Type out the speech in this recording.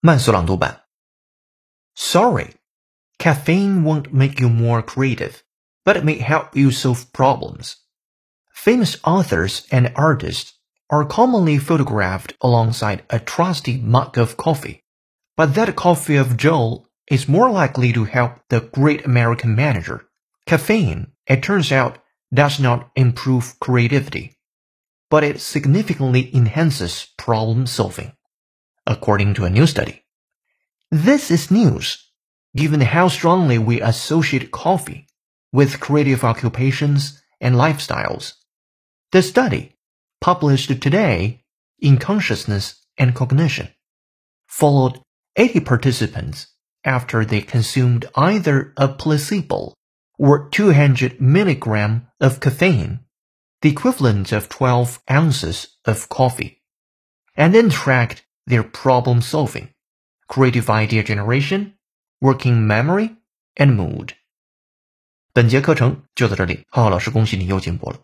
慢速朗读版。Sorry, caffeine won't make you more creative, but it may help you solve problems. Famous authors and artists are commonly photographed alongside a trusty mug of coffee, but that coffee of Joel is more likely to help the great American manager. Caffeine, it turns out, does not improve creativity, but it significantly enhances problem solving according to a new study. This is news, given how strongly we associate coffee with creative occupations and lifestyles. The study, published today in Consciousness and Cognition, followed 80 participants after they consumed either a placebo or 200 milligram of caffeine, the equivalent of 12 ounces of coffee, and then tracked their problem solving, creative idea generation, working memory, and mood。本节课程就到这里，浩浩老师恭喜你又进步了。